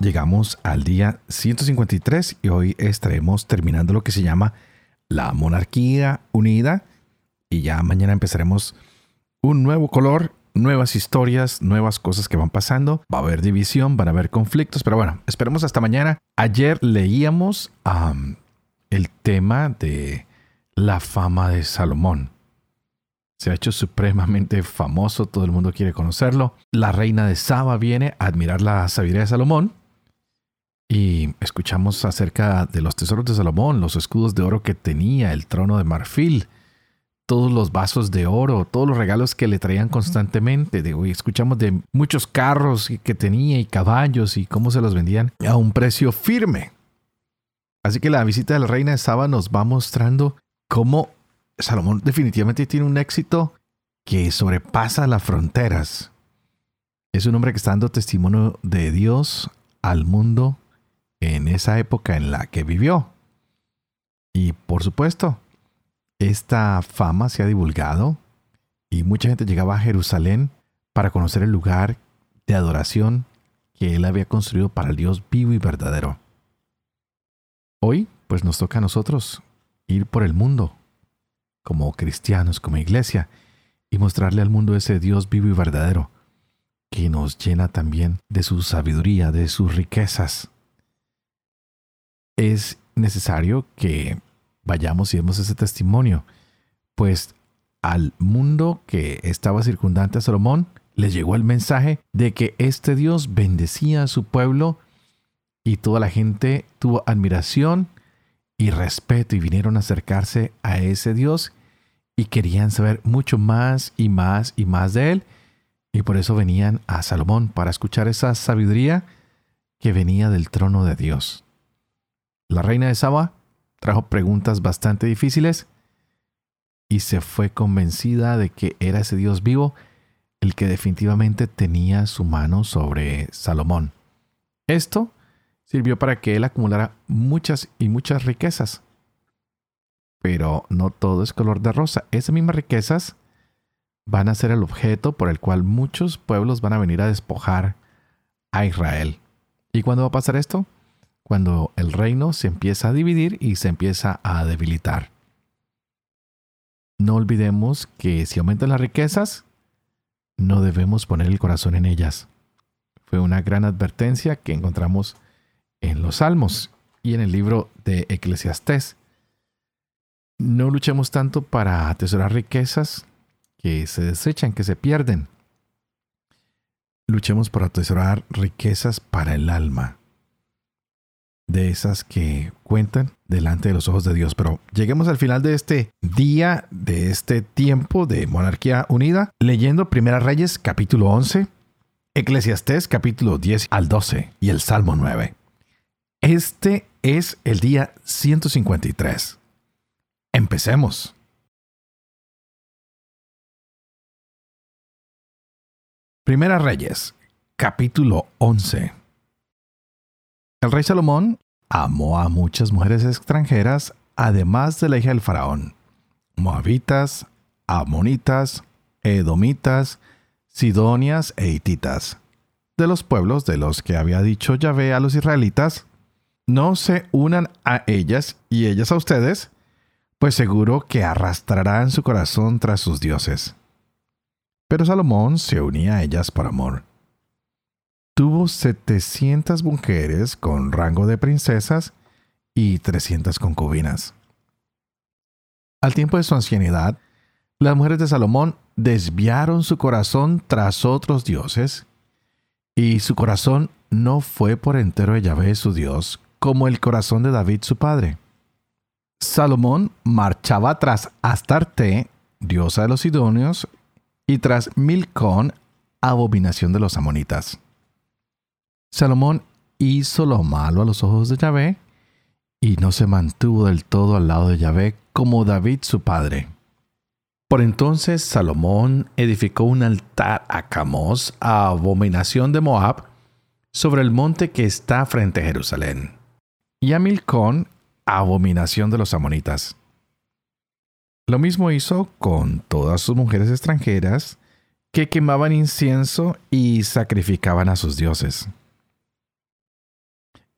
Llegamos al día 153 y hoy estaremos terminando lo que se llama la monarquía unida y ya mañana empezaremos un nuevo color, nuevas historias, nuevas cosas que van pasando. Va a haber división, van a haber conflictos, pero bueno, esperemos hasta mañana. Ayer leíamos el tema de la fama de Salomón. Se ha hecho supremamente famoso, todo el mundo quiere conocerlo. La reina de Saba viene a admirar la sabiduría de Salomón y escuchamos acerca de los tesoros de Salomón, los escudos de oro que tenía, el trono de marfil, todos los vasos de oro, todos los regalos que le traían constantemente. De, escuchamos de muchos carros que tenía y caballos y cómo se los vendían a un precio firme. Así que la visita de la reina de Saba nos va mostrando cómo Salomón definitivamente tiene un éxito que sobrepasa las fronteras. Es un hombre que está dando testimonio de Dios al mundo en esa época en la que vivió. Y por supuesto, esta fama se ha divulgado y mucha gente llegaba a Jerusalén para conocer el lugar de adoración que él había construido para el Dios vivo y verdadero. Hoy, pues nos toca a nosotros ir por el mundo, como cristianos, como iglesia, y mostrarle al mundo ese Dios vivo y verdadero, que nos llena también de su sabiduría, de sus riquezas, es necesario que vayamos y demos ese testimonio, pues al mundo que estaba circundante a Salomón le llegó el mensaje de que este Dios bendecía a su pueblo y toda la gente tuvo admiración y respeto y vinieron a acercarse a ese Dios y querían saber mucho más y más y más de él y por eso venían a Salomón para escuchar esa sabiduría que venía del trono de Dios. La reina de Saba trajo preguntas bastante difíciles y se fue convencida de que era ese Dios vivo el que definitivamente tenía su mano sobre Salomón. Esto sirvió para que él acumulara muchas y muchas riquezas. Pero no todo es color de rosa. Esas mismas riquezas van a ser el objeto por el cual muchos pueblos van a venir a despojar a Israel. ¿Y cuándo va a pasar esto? Cuando el reino se empieza a dividir y se empieza a debilitar. No olvidemos que si aumentan las riquezas, no debemos poner el corazón en ellas. Fue una gran advertencia que encontramos en los Salmos y en el libro de Eclesiastés. No luchemos tanto para atesorar riquezas que se desechan, que se pierden. Luchemos por atesorar riquezas para el alma de esas que cuentan delante de los ojos de Dios. Pero lleguemos al final de este día, de este tiempo de monarquía unida, leyendo Primera Reyes capítulo 11, Eclesiastés capítulo 10 al 12 y el Salmo 9. Este es el día 153. Empecemos. Primera Reyes, capítulo 11. El rey Salomón amó a muchas mujeres extranjeras, además de la hija del faraón, moabitas, amonitas, edomitas, sidonias e hititas, de los pueblos de los que había dicho Yahvé a los israelitas, no se unan a ellas y ellas a ustedes, pues seguro que arrastrarán su corazón tras sus dioses. Pero Salomón se unía a ellas por amor tuvo 700 mujeres con rango de princesas y 300 concubinas. Al tiempo de su ancianidad, las mujeres de Salomón desviaron su corazón tras otros dioses, y su corazón no fue por entero de Yahvé su Dios, como el corazón de David su padre. Salomón marchaba tras Astarte, diosa de los Sidonios, y tras Milcón, abominación de los amonitas. Salomón hizo lo malo a los ojos de Yahvé y no se mantuvo del todo al lado de Yahvé como David su padre. Por entonces Salomón edificó un altar a Camos, abominación de Moab, sobre el monte que está frente a Jerusalén, y a Milcón, abominación de los amonitas. Lo mismo hizo con todas sus mujeres extranjeras que quemaban incienso y sacrificaban a sus dioses.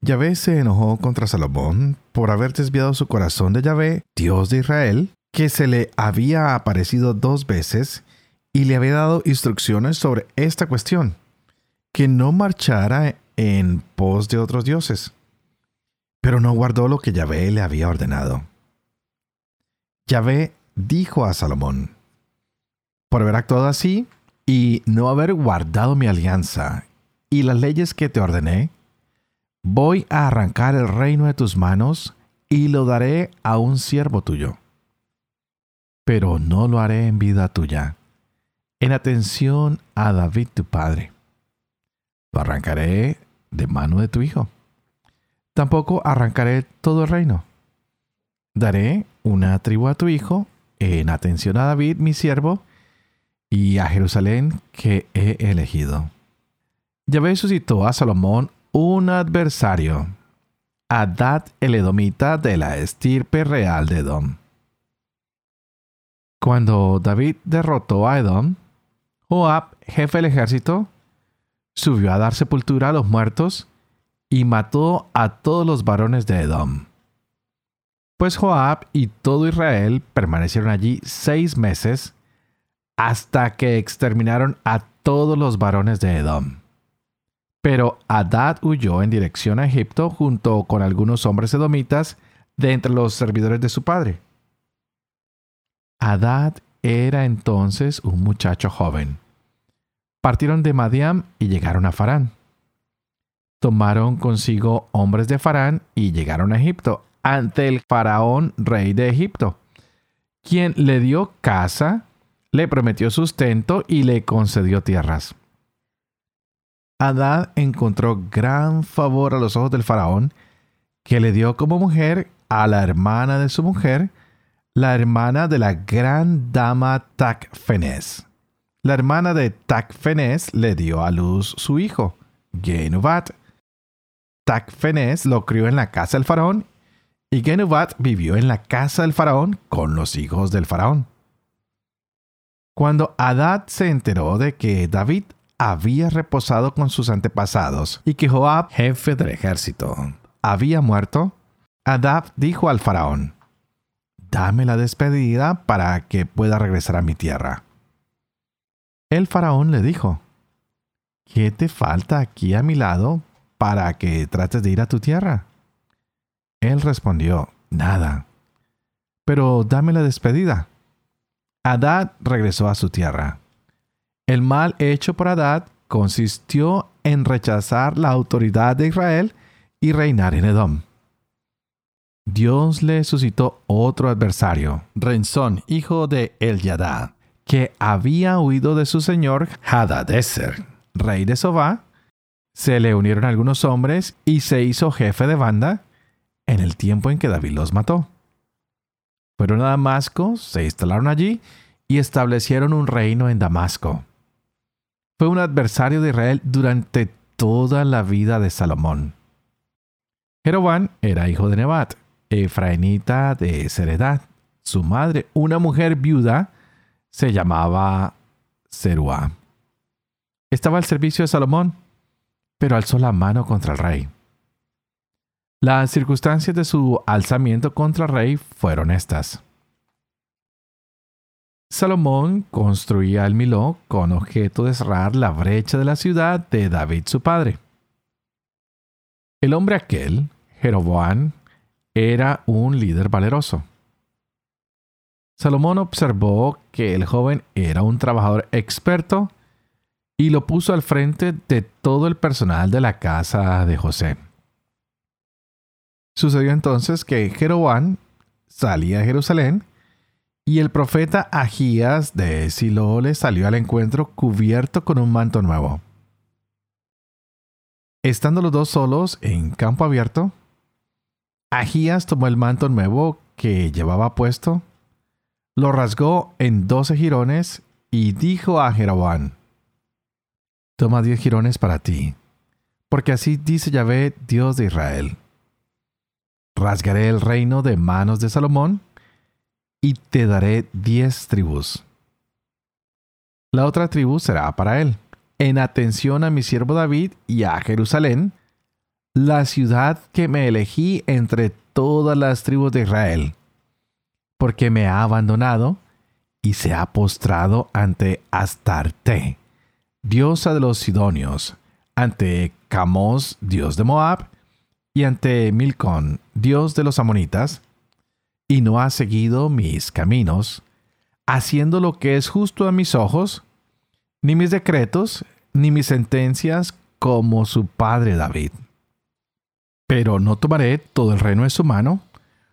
Yahvé se enojó contra Salomón por haber desviado su corazón de Yahvé, Dios de Israel, que se le había aparecido dos veces y le había dado instrucciones sobre esta cuestión, que no marchara en pos de otros dioses. Pero no guardó lo que Yahvé le había ordenado. Yahvé dijo a Salomón, por haber actuado así y no haber guardado mi alianza y las leyes que te ordené, voy a arrancar el reino de tus manos y lo daré a un siervo tuyo. Pero no lo haré en vida tuya, en atención a David tu padre. Lo arrancaré de mano de tu hijo. Tampoco arrancaré todo el reino. Daré una tribu a tu hijo en atención a David, mi siervo, y a Jerusalén que he elegido. Yahvé suscitó a Salomón un adversario, Adad el Edomita de la estirpe real de Edom. Cuando David derrotó a Edom, Joab, jefe del ejército, subió a dar sepultura a los muertos y mató a todos los varones de Edom. Pues Joab y todo Israel permanecieron allí seis meses hasta que exterminaron a todos los varones de Edom. Pero Adad huyó en dirección a Egipto junto con algunos hombres edomitas de entre los servidores de su padre. Adad era entonces un muchacho joven. Partieron de Madiam y llegaron a Farán. Tomaron consigo hombres de Farán y llegaron a Egipto ante el faraón rey de Egipto, quien le dio casa, le prometió sustento y le concedió tierras. Adad encontró gran favor a los ojos del faraón, que le dio como mujer a la hermana de su mujer, la hermana de la gran dama Tacfenes. La hermana de Tacfenes le dio a luz su hijo, Genubat. Tacfenes lo crió en la casa del faraón y Genubat vivió en la casa del faraón con los hijos del faraón. Cuando Adad se enteró de que David había reposado con sus antepasados y que Joab, jefe del ejército, había muerto, Adad dijo al faraón, Dame la despedida para que pueda regresar a mi tierra. El faraón le dijo, ¿Qué te falta aquí a mi lado para que trates de ir a tu tierra? Él respondió, Nada. Pero dame la despedida. Adad regresó a su tierra. El mal hecho por Adad consistió en rechazar la autoridad de Israel y reinar en Edom. Dios le suscitó otro adversario, Renzón, hijo de Eliadad, que había huido de su señor Hadadeser, rey de Sobá. Se le unieron algunos hombres y se hizo jefe de banda en el tiempo en que David los mató. Fueron a Damasco, se instalaron allí y establecieron un reino en Damasco. Fue un adversario de Israel durante toda la vida de Salomón. Jeroboam era hijo de Nebat, efrainita de Seredad. Su madre, una mujer viuda, se llamaba Zeruá. Estaba al servicio de Salomón, pero alzó la mano contra el rey. Las circunstancias de su alzamiento contra el rey fueron estas. Salomón construía el Miló con objeto de cerrar la brecha de la ciudad de David su padre. El hombre aquel, Jeroboam, era un líder valeroso. Salomón observó que el joven era un trabajador experto y lo puso al frente de todo el personal de la casa de José. Sucedió entonces que Jeroboam salía de Jerusalén y el profeta Agías de Silo le salió al encuentro cubierto con un manto nuevo. Estando los dos solos en campo abierto, Agías tomó el manto nuevo que llevaba puesto, lo rasgó en doce jirones y dijo a Jeroboam, Toma diez jirones para ti, porque así dice Yahvé, Dios de Israel. Rasgaré el reino de manos de Salomón y te daré diez tribus. La otra tribu será para él, en atención a mi siervo David y a Jerusalén, la ciudad que me elegí entre todas las tribus de Israel, porque me ha abandonado y se ha postrado ante Astarte, diosa de los Sidonios, ante Camos, dios de Moab, y ante Milcón, dios de los Amonitas, y no ha seguido mis caminos, haciendo lo que es justo a mis ojos, ni mis decretos, ni mis sentencias como su padre David. Pero no tomaré todo el reino en su mano,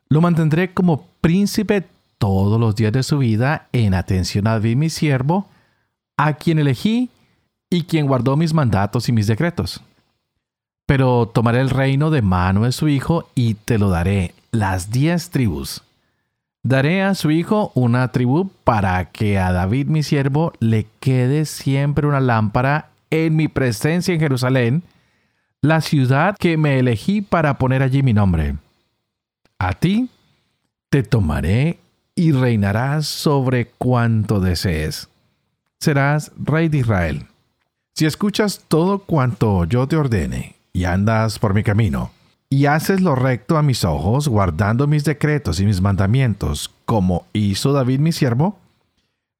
lo mantendré como príncipe todos los días de su vida en atención a David mi siervo, a quien elegí y quien guardó mis mandatos y mis decretos. Pero tomaré el reino de mano de su hijo y te lo daré, las diez tribus. Daré a su hijo una tribu para que a David mi siervo le quede siempre una lámpara en mi presencia en Jerusalén, la ciudad que me elegí para poner allí mi nombre. A ti te tomaré y reinarás sobre cuanto desees. Serás rey de Israel. Si escuchas todo cuanto yo te ordene y andas por mi camino, y haces lo recto a mis ojos, guardando mis decretos y mis mandamientos, como hizo David mi siervo,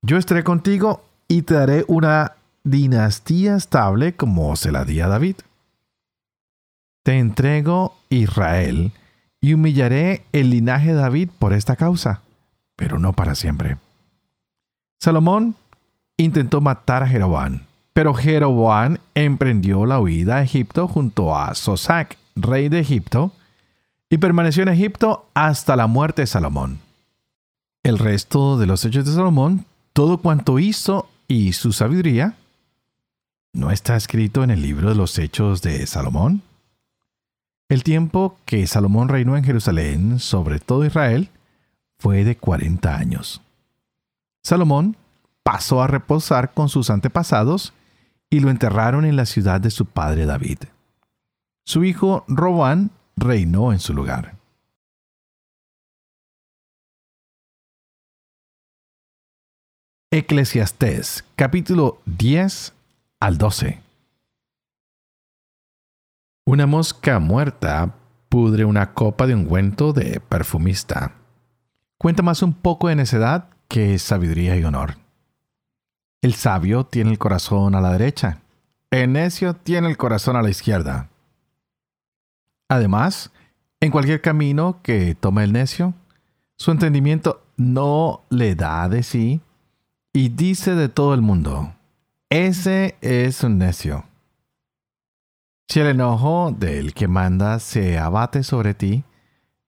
yo estaré contigo y te daré una dinastía estable como se la di a David. Te entrego Israel y humillaré el linaje de David por esta causa, pero no para siempre. Salomón intentó matar a Jeroboam, pero Jeroboam emprendió la huida a Egipto junto a Sosac, rey de Egipto, y permaneció en Egipto hasta la muerte de Salomón. El resto de los hechos de Salomón, todo cuanto hizo y su sabiduría, ¿no está escrito en el libro de los hechos de Salomón? El tiempo que Salomón reinó en Jerusalén sobre todo Israel fue de cuarenta años. Salomón pasó a reposar con sus antepasados y lo enterraron en la ciudad de su padre David. Su hijo Robán reinó en su lugar. Eclesiastés capítulo 10 al 12 Una mosca muerta pudre una copa de ungüento de perfumista. Cuenta más un poco de necedad que sabiduría y honor. El sabio tiene el corazón a la derecha, el necio tiene el corazón a la izquierda. Además, en cualquier camino que tome el necio, su entendimiento no le da de sí y dice de todo el mundo, ese es un necio. Si el enojo del que manda se abate sobre ti,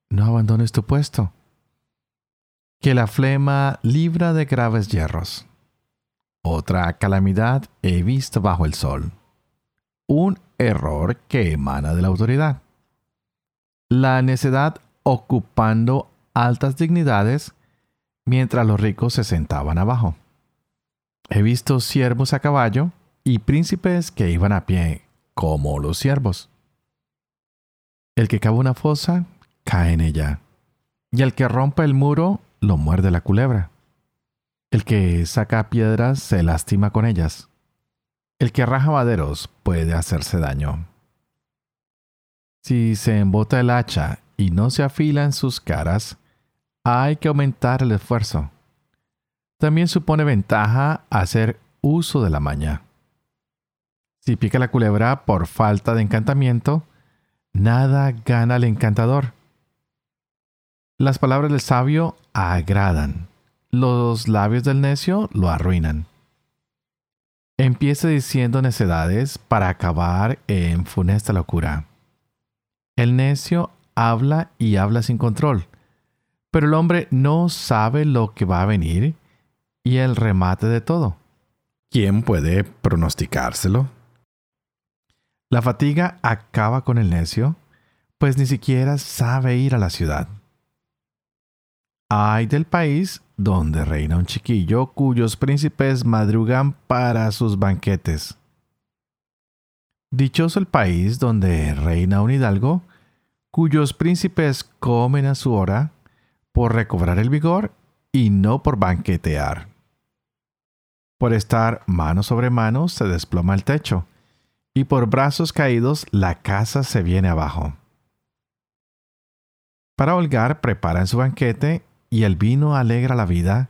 no abandones tu puesto. Que la flema libra de graves hierros. Otra calamidad he visto bajo el sol. Un error que emana de la autoridad la necedad ocupando altas dignidades mientras los ricos se sentaban abajo. He visto siervos a caballo y príncipes que iban a pie, como los siervos. El que cava una fosa, cae en ella, y el que rompe el muro, lo muerde la culebra. El que saca piedras se lastima con ellas. El que raja maderos puede hacerse daño. Si se embota el hacha y no se afila en sus caras, hay que aumentar el esfuerzo. También supone ventaja hacer uso de la maña. Si pica la culebra por falta de encantamiento, nada gana el encantador. Las palabras del sabio agradan, los labios del necio lo arruinan. Empieza diciendo necedades para acabar en funesta locura. El necio habla y habla sin control, pero el hombre no sabe lo que va a venir y el remate de todo. ¿Quién puede pronosticárselo? La fatiga acaba con el necio, pues ni siquiera sabe ir a la ciudad. Hay del país donde reina un chiquillo cuyos príncipes madrugan para sus banquetes. Dichoso el país donde reina un hidalgo cuyos príncipes comen a su hora por recobrar el vigor y no por banquetear. Por estar mano sobre mano se desploma el techo, y por brazos caídos la casa se viene abajo. Para holgar preparan su banquete, y el vino alegra la vida,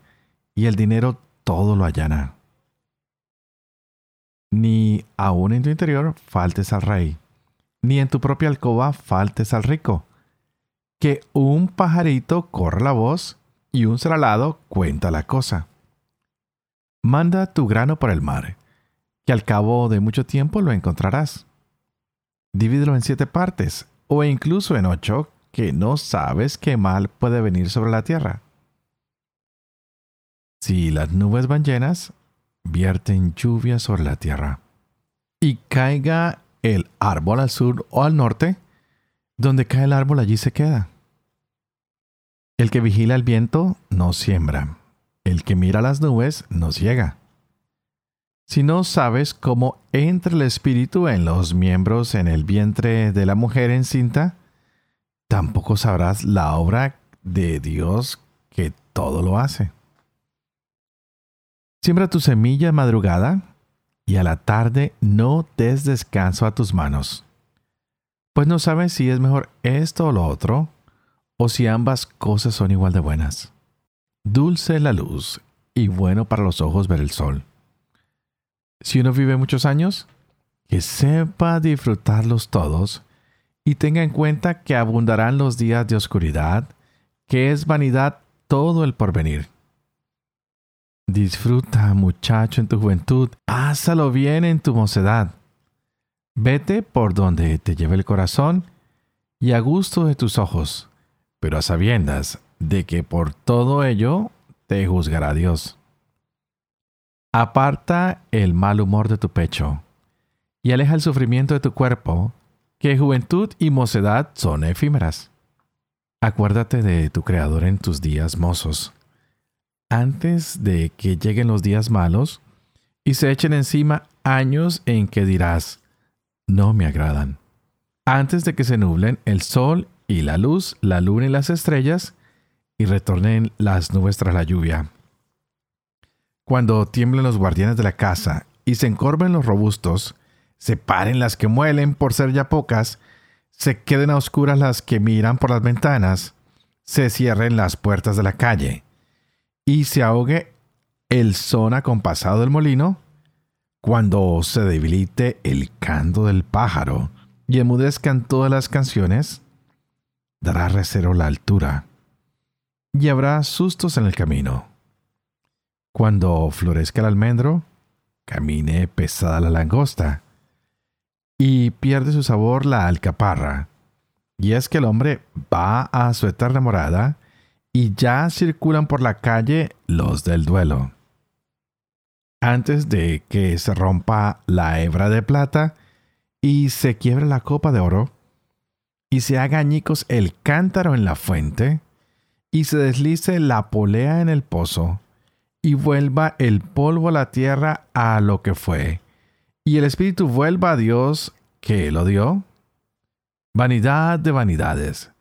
y el dinero todo lo allana. Ni aun en tu interior faltes al rey, ni en tu propia alcoba faltes al rico, que un pajarito corre la voz y un salado cuenta la cosa. Manda tu grano por el mar, que al cabo de mucho tiempo lo encontrarás. Divídelo en siete partes, o incluso en ocho, que no sabes qué mal puede venir sobre la tierra. Si las nubes van llenas, vierten lluvia sobre la tierra. Y caiga el árbol al sur o al norte, donde cae el árbol allí se queda. El que vigila el viento no siembra. El que mira las nubes no ciega. Si no sabes cómo entra el espíritu en los miembros en el vientre de la mujer encinta, tampoco sabrás la obra de Dios que todo lo hace. Siembra tu semilla madrugada y a la tarde no des descanso a tus manos, pues no sabes si es mejor esto o lo otro, o si ambas cosas son igual de buenas. Dulce la luz y bueno para los ojos ver el sol. Si uno vive muchos años, que sepa disfrutarlos todos y tenga en cuenta que abundarán los días de oscuridad, que es vanidad todo el porvenir. Disfruta, muchacho, en tu juventud, házalo bien en tu mocedad. Vete por donde te lleve el corazón y a gusto de tus ojos pero a sabiendas de que por todo ello te juzgará Dios. Aparta el mal humor de tu pecho y aleja el sufrimiento de tu cuerpo, que juventud y mocedad son efímeras. Acuérdate de tu Creador en tus días mozos, antes de que lleguen los días malos y se echen encima años en que dirás, no me agradan. Antes de que se nublen el sol y la luz, la luna y las estrellas, y retornen las nubes tras la lluvia. Cuando tiemblen los guardianes de la casa y se encorven los robustos, se paren las que muelen por ser ya pocas, se queden a oscuras las que miran por las ventanas, se cierren las puertas de la calle, y se ahogue el son acompasado del molino, cuando se debilite el canto del pájaro y emudezcan todas las canciones, dará recero la altura, y habrá sustos en el camino. Cuando florezca el almendro, camine pesada la langosta, y pierde su sabor la alcaparra. Y es que el hombre va a su eterna morada, y ya circulan por la calle los del duelo. Antes de que se rompa la hebra de plata y se quiebre la copa de oro, y se haga añicos el cántaro en la fuente, y se deslice la polea en el pozo, y vuelva el polvo a la tierra a lo que fue, y el espíritu vuelva a Dios que lo dio? Vanidad de vanidades,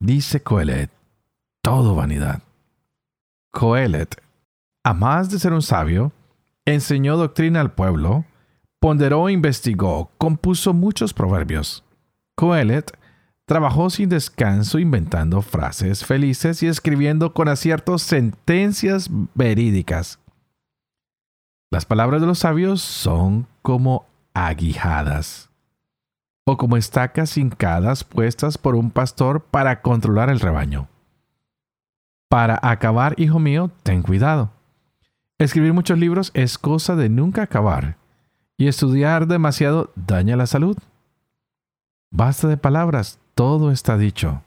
dice Coelet, todo vanidad. Coelet, a más de ser un sabio, enseñó doctrina al pueblo, ponderó, investigó, compuso muchos proverbios. Coelet Trabajó sin descanso inventando frases felices y escribiendo con acierto sentencias verídicas. Las palabras de los sabios son como aguijadas o como estacas hincadas puestas por un pastor para controlar el rebaño. Para acabar, hijo mío, ten cuidado. Escribir muchos libros es cosa de nunca acabar, y estudiar demasiado daña la salud. Basta de palabras, todo está dicho.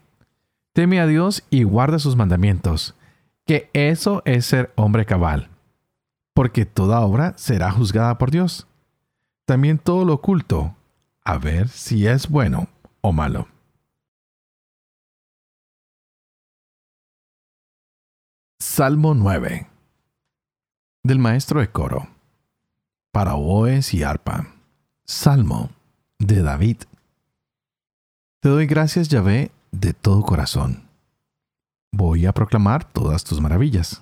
Teme a Dios y guarda sus mandamientos, que eso es ser hombre cabal, porque toda obra será juzgada por Dios. También todo lo oculto, a ver si es bueno o malo. Salmo 9 del maestro de coro para oboes y arpa. Salmo de David. Te doy gracias, Yahvé, de todo corazón. Voy a proclamar todas tus maravillas.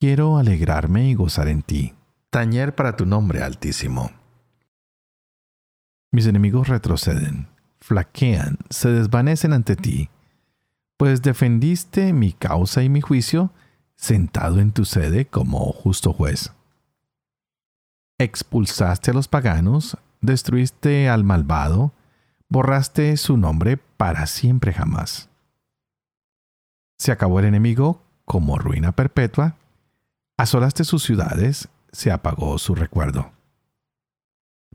Quiero alegrarme y gozar en ti. Tañer para tu nombre, Altísimo. Mis enemigos retroceden, flaquean, se desvanecen ante ti, pues defendiste mi causa y mi juicio, sentado en tu sede como justo juez. Expulsaste a los paganos, destruiste al malvado, borraste su nombre para siempre jamás. Se acabó el enemigo como ruina perpetua, asolaste sus ciudades, se apagó su recuerdo.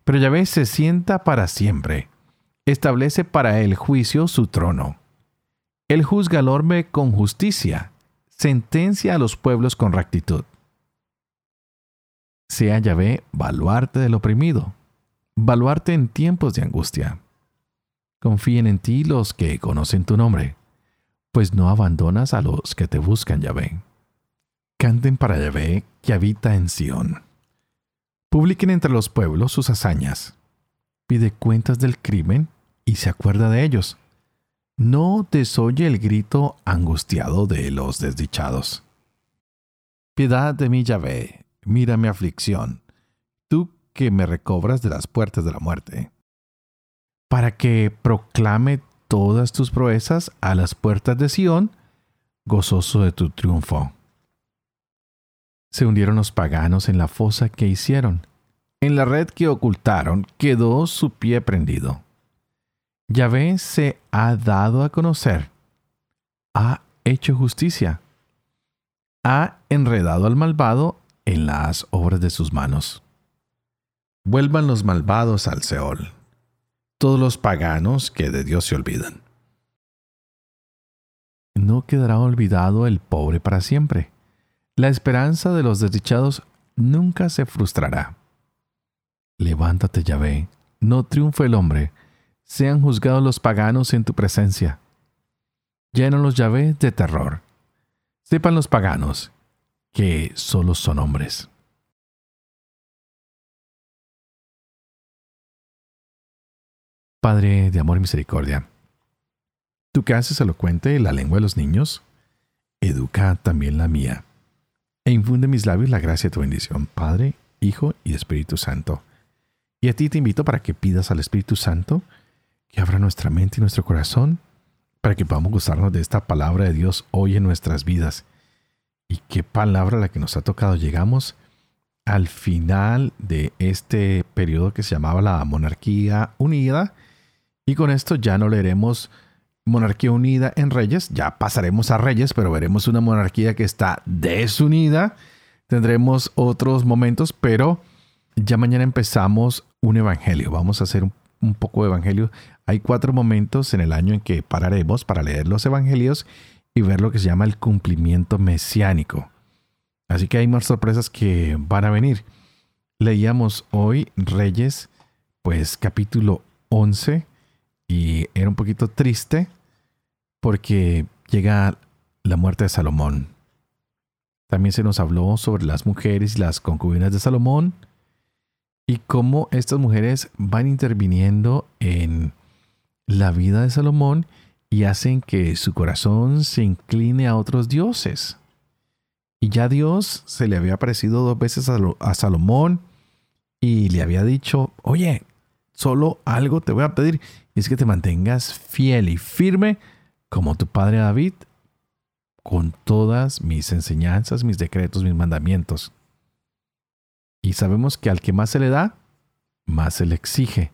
Pero Yahvé se sienta para siempre, establece para el juicio su trono. Él juzga al orbe con justicia, sentencia a los pueblos con rectitud. Sea Yahvé baluarte del oprimido, baluarte en tiempos de angustia. Confíen en ti los que conocen tu nombre, pues no abandonas a los que te buscan, Yahvé. Canten para Yahvé que habita en Sión. Publiquen entre los pueblos sus hazañas. Pide cuentas del crimen y se acuerda de ellos. No desoye el grito angustiado de los desdichados. Piedad de mí, Yahvé, mira mi aflicción, tú que me recobras de las puertas de la muerte, para que proclame todas tus proezas a las puertas de Sión, gozoso de tu triunfo. Se hundieron los paganos en la fosa que hicieron. En la red que ocultaron quedó su pie prendido. Yahvé se ha dado a conocer. Ha hecho justicia. Ha enredado al malvado en las obras de sus manos. Vuelvan los malvados al Seol, todos los paganos que de Dios se olvidan. No quedará olvidado el pobre para siempre la esperanza de los desdichados nunca se frustrará. Levántate, Yahvé, no triunfe el hombre, sean juzgados los paganos en tu presencia. Llenan los Yahvé de terror. Sepan los paganos que solo son hombres. Padre de amor y misericordia, tú que haces elocuente la lengua de los niños, educa también la mía e infunde en mis labios la gracia de tu bendición, Padre, Hijo y Espíritu Santo. Y a ti te invito para que pidas al Espíritu Santo que abra nuestra mente y nuestro corazón para que podamos gozarnos de esta palabra de Dios hoy en nuestras vidas. Y qué palabra la que nos ha tocado. Llegamos al final de este periodo que se llamaba la monarquía unida. Y con esto ya no leeremos monarquía unida en Reyes. Ya pasaremos a Reyes, pero veremos una monarquía que está desunida. Tendremos otros momentos, pero ya mañana empezamos un evangelio. Vamos a hacer un, poco de evangelio. Hay cuatro momentos en el año en que pararemos para leer los evangelios y ver lo que se llama el cumplimiento mesiánico. Así que hay más sorpresas que van a venir. Leíamos hoy Reyes, pues capítulo 11, y era un poquito triste porque llega la muerte de Salomón. También se nos habló sobre las mujeres y las concubinas de Salomón y cómo estas mujeres van interviniendo en la vida de Salomón y hacen que su corazón se incline a otros dioses. Y ya Dios se le había aparecido dos veces a, Salomón y le había dicho, oye, solo algo te voy a pedir, y es que te mantengas fiel y firme como tu padre David, con todas mis enseñanzas, mis decretos, mis mandamientos. Y sabemos que al que más se le da, más se le exige.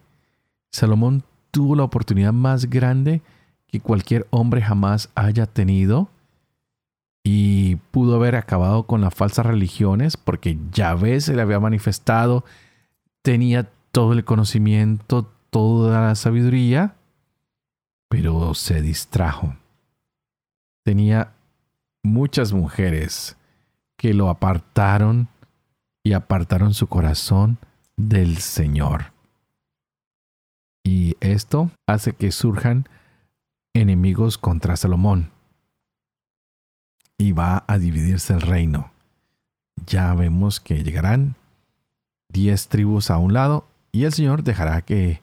Salomón tuvo la oportunidad más grande que cualquier hombre jamás haya tenido y pudo haber acabado con las falsas religiones porque Yahvé se le había manifestado, tenía todo el conocimiento, toda la sabiduría, pero se distrajo. Tenía muchas mujeres que lo apartaron y apartaron su corazón del Señor. Y esto hace que surjan enemigos contra Salomón. y va a dividirse el reino. Ya vemos que llegarán diez tribus a un lado y el Señor dejará que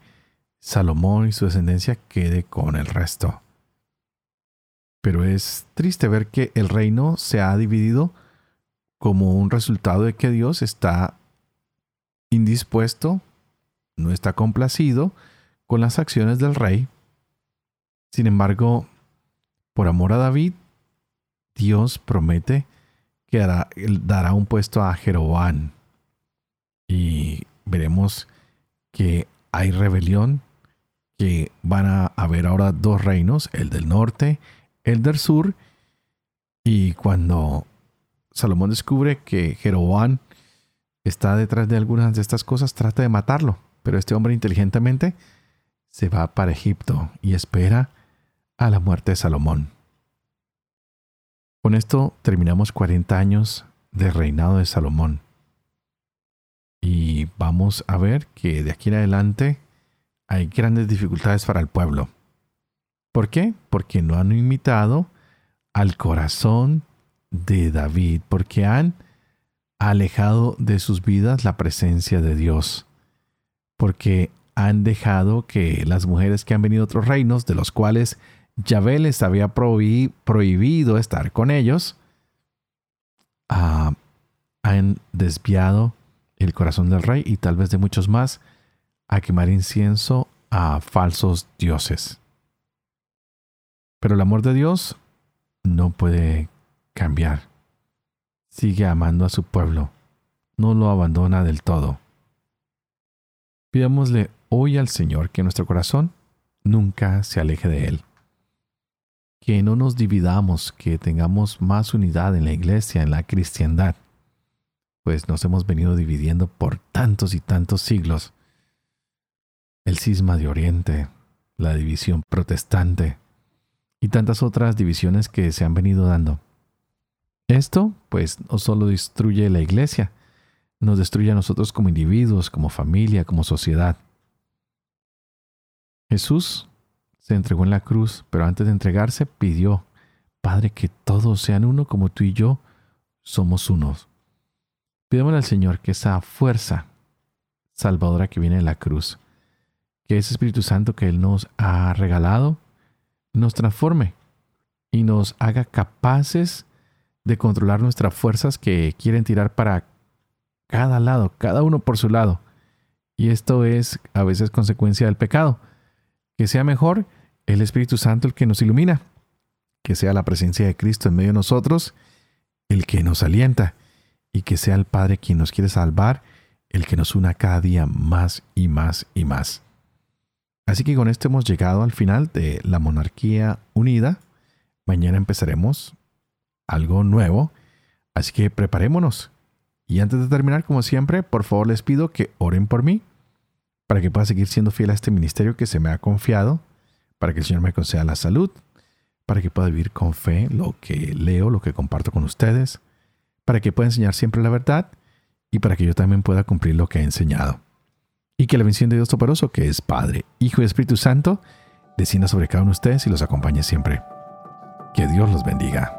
Salomón y su descendencia quede con el resto. Pero es triste ver que el reino se ha dividido como un resultado de que Dios está indispuesto, no está complacido con las acciones del rey. Sin embargo, por amor a David, Dios promete que dará, un puesto a Jeroboam. Y veremos que hay rebelión, que van a haber ahora dos reinos, el del norte, el del sur. Y cuando Salomón descubre que Jeroboam está detrás de algunas de estas cosas, trata de matarlo. Pero este hombre inteligentemente se va para Egipto y espera a la muerte de Salomón. Con esto terminamos 40 años de reinado de Salomón. Y vamos a ver que de aquí en adelante hay grandes dificultades para el pueblo. ¿Por qué? Porque no han imitado al corazón de David, porque han alejado de sus vidas la presencia de Dios, porque han dejado que las mujeres que han venido a otros reinos, de los cuales Yahvé les había prohibido estar con ellos, ah, han desviado el corazón del rey y tal vez de muchos más a quemar incienso a falsos dioses. Pero el amor de Dios no puede cambiar. Sigue amando a su pueblo. No lo abandona del todo. Pidámosle hoy al Señor que nuestro corazón nunca se aleje de Él. Que no nos dividamos, que tengamos más unidad en la iglesia, en la cristiandad, pues nos hemos venido dividiendo por tantos y tantos siglos. El cisma de Oriente, la división protestante y tantas otras divisiones que se han venido dando. Esto, pues, no solo destruye la iglesia, nos destruye a nosotros como individuos, como familia, como sociedad. Jesús se entregó en la cruz, pero antes de entregarse pidió, Padre, que todos sean uno como tú y yo somos unos. Pidémosle al Señor que esa fuerza salvadora que viene de la cruz, que ese Espíritu Santo que Él nos ha regalado, nos transforme y nos haga capaces de controlar nuestras fuerzas que quieren tirar para cada lado, cada uno por su lado. Y esto es a veces consecuencia del pecado. Que sea mejor el Espíritu Santo el que nos ilumina, que sea la presencia de Cristo en medio de nosotros el que nos alienta y que sea el Padre quien nos quiere salvar, el que nos una cada día más y más y más. Así que con esto hemos llegado al final de la monarquía unida. Mañana empezaremos algo nuevo, así que preparémonos. Y antes de terminar, como siempre, por favor les pido que oren por mí, para que pueda seguir siendo fiel a este ministerio que se me ha confiado, para que el Señor me conceda la salud, para que pueda vivir con fe lo que leo, lo que comparto con ustedes, para que pueda enseñar siempre la verdad y para que yo también pueda cumplir lo que he enseñado. Y que la bendición de Dios Toporoso, que es Padre, Hijo y Espíritu Santo, descienda sobre cada uno de ustedes y los acompañe siempre. Que Dios los bendiga.